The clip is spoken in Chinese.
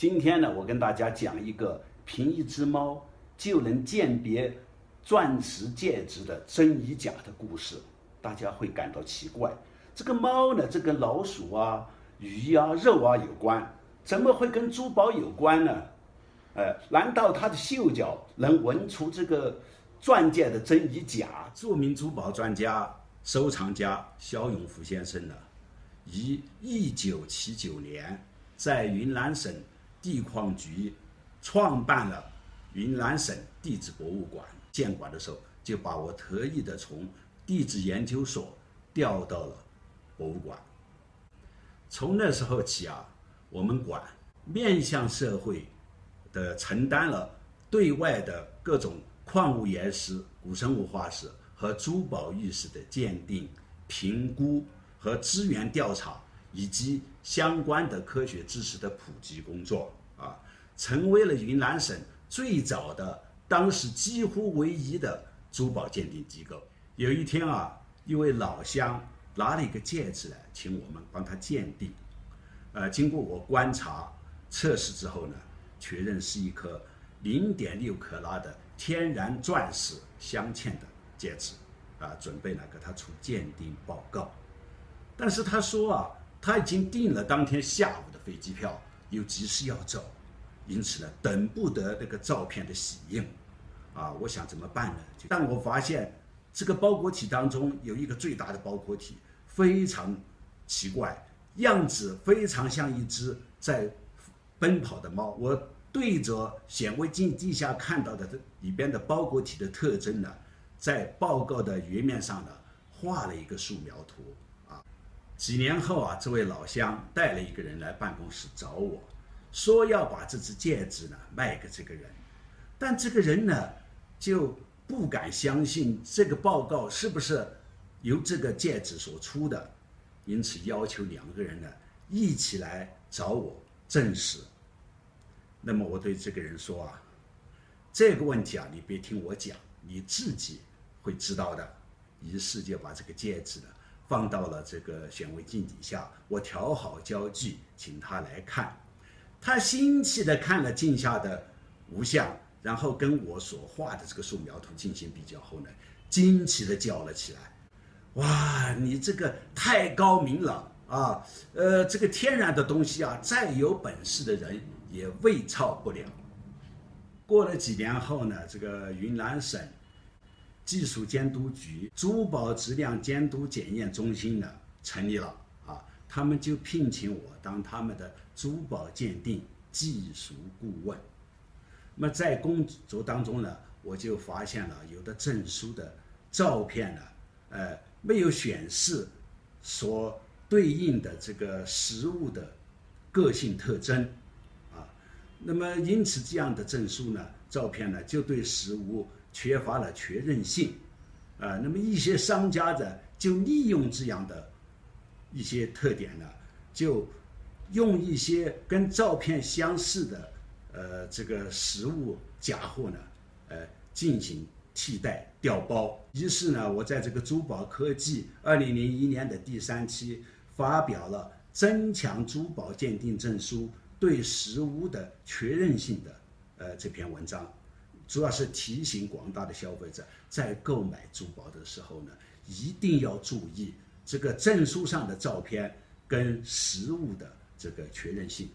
今天呢，我跟大家讲一个凭一只猫就能鉴别钻石戒指的真与假的故事。大家会感到奇怪，这个猫呢，这跟老鼠啊、鱼啊、肉啊有关，怎么会跟珠宝有关呢？呃，难道它的嗅角能闻出这个钻戒的真与假？著名珠宝专家、收藏家肖永福先生呢，于一九七九年在云南省地矿局创办了云南省地质博物馆。建馆的时候，就把我特意的从地质研究所调到了博物馆。从那时候起啊，我们馆面向社会的承担了对外的各种矿物岩石、古生物化石和珠宝玉石的鉴定、评估和资源调查，以及相关的科学知识的普及工作啊，成为了云南省最早的、当时几乎唯一的珠宝鉴定机构。有一天啊，一位老乡拿了一个戒指来，请我们帮他鉴定。呃，经过我观察测试之后呢，确认是一颗零点六克拉的天然钻石镶嵌的戒指，啊，准备呢给他出鉴定报告。但是他说啊，他已经订了当天下午的飞机票，又急事要走，因此呢，等不得那个照片的洗印。啊，我想怎么办呢？但我发现。这个包裹体当中有一个最大的包裹体，非常奇怪，样子非常像一只在奔跑的猫。我对着显微镜底下看到的这里边的包裹体的特征呢，在报告的页面上呢画了一个素描图。几年后啊，这位老乡带了一个人来办公室找我，说要把这只戒指呢卖给这个人，但这个人呢就。不敢相信这个报告是不是由这个戒指所出的，因此要求两个人呢一起来找我证实。那么我对这个人说啊，这个问题啊，你别听我讲，你自己会知道的。于是就把这个戒指呢放到了这个显微镜底下，我调好焦距，请他来看。他新奇的看了镜下的无相。然后跟我所画的这个素描图进行比较后呢，惊奇的叫了起来：“哇，你这个太高明了啊！呃，这个天然的东西啊，再有本事的人也未造不了。”过了几年后呢，这个云南省技术监督局珠宝质量监督检验中心呢成立了啊，他们就聘请我当他们的珠宝鉴定技术顾问。那么在工作当中呢，我就发现了有的证书的照片呢，呃，没有显示所对应的这个实物的个性特征，那么因此这样的证书呢，照片呢就对实物缺乏了确认性，啊，那么一些商家呢就利用这样的一些特点呢，就用一些跟照片相似的。呃，这个实物假货呢，呃，进行替代调包。于是呢，我在这个珠宝科技二零零一年的第三期发表了增强珠宝鉴定证书对实物的确认性的呃这篇文章，主要是提醒广大的消费者在购买珠宝的时候呢，一定要注意这个证书上的照片跟实物的这个确认性。